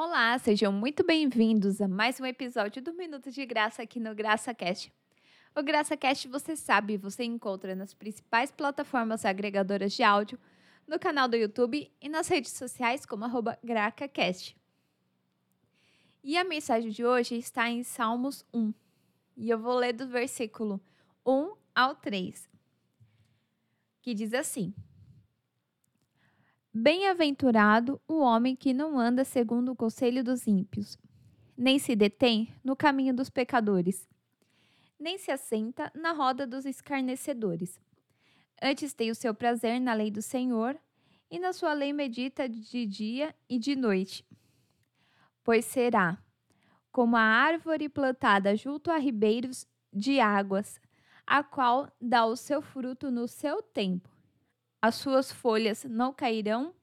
Olá, sejam muito bem-vindos a mais um episódio do Minuto de Graça aqui no GraçaCast. O GraçaCast, você sabe, você encontra nas principais plataformas agregadoras de áudio, no canal do YouTube e nas redes sociais como GracaCast. E a mensagem de hoje está em Salmos 1. E eu vou ler do versículo 1 ao 3, que diz assim: Bem-aventurado o homem que não anda segundo o conselho dos ímpios, nem se detém no caminho dos pecadores, nem se assenta na roda dos escarnecedores. Antes tem o seu prazer na lei do Senhor, e na sua lei medita de dia e de noite. Pois será como a árvore plantada junto a ribeiros de águas, a qual dá o seu fruto no seu tempo as suas folhas não cairão,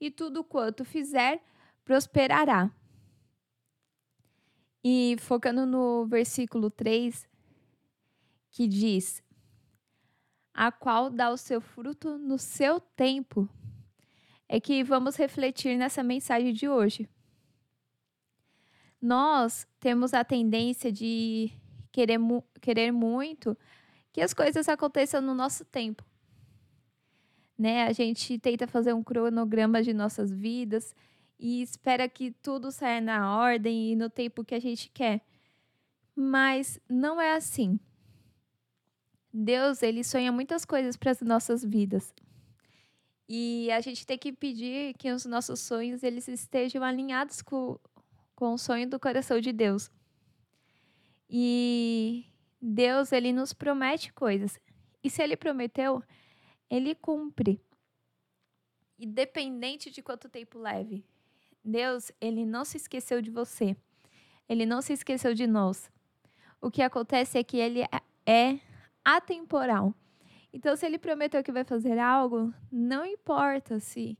e tudo quanto fizer prosperará. E focando no versículo 3, que diz: A qual dá o seu fruto no seu tempo, é que vamos refletir nessa mensagem de hoje. Nós temos a tendência de querer, querer muito que as coisas aconteçam no nosso tempo né? A gente tenta fazer um cronograma de nossas vidas e espera que tudo saia na ordem e no tempo que a gente quer. Mas não é assim. Deus, ele sonha muitas coisas para as nossas vidas. E a gente tem que pedir que os nossos sonhos eles estejam alinhados com, com o sonho do coração de Deus. E Deus, ele nos promete coisas. E se ele prometeu, ele cumpre. Independente de quanto tempo leve. Deus, ele não se esqueceu de você. Ele não se esqueceu de nós. O que acontece é que ele é, é atemporal. Então, se ele prometeu que vai fazer algo, não importa se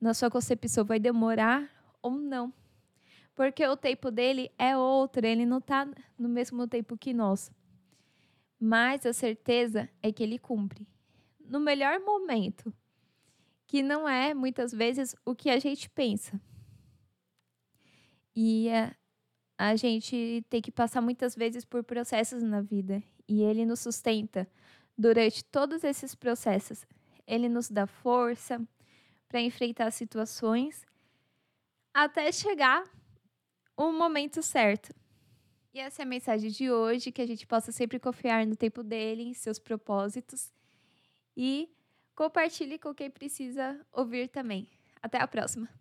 na sua concepção vai demorar ou não. Porque o tempo dele é outro, ele não está no mesmo tempo que nós. Mas a certeza é que ele cumpre no melhor momento, que não é muitas vezes o que a gente pensa. E a, a gente tem que passar muitas vezes por processos na vida e ele nos sustenta durante todos esses processos. Ele nos dá força para enfrentar situações até chegar o momento certo. E essa é a mensagem de hoje, que a gente possa sempre confiar no tempo dele, em seus propósitos e compartilhe com quem precisa ouvir também. Até a próxima!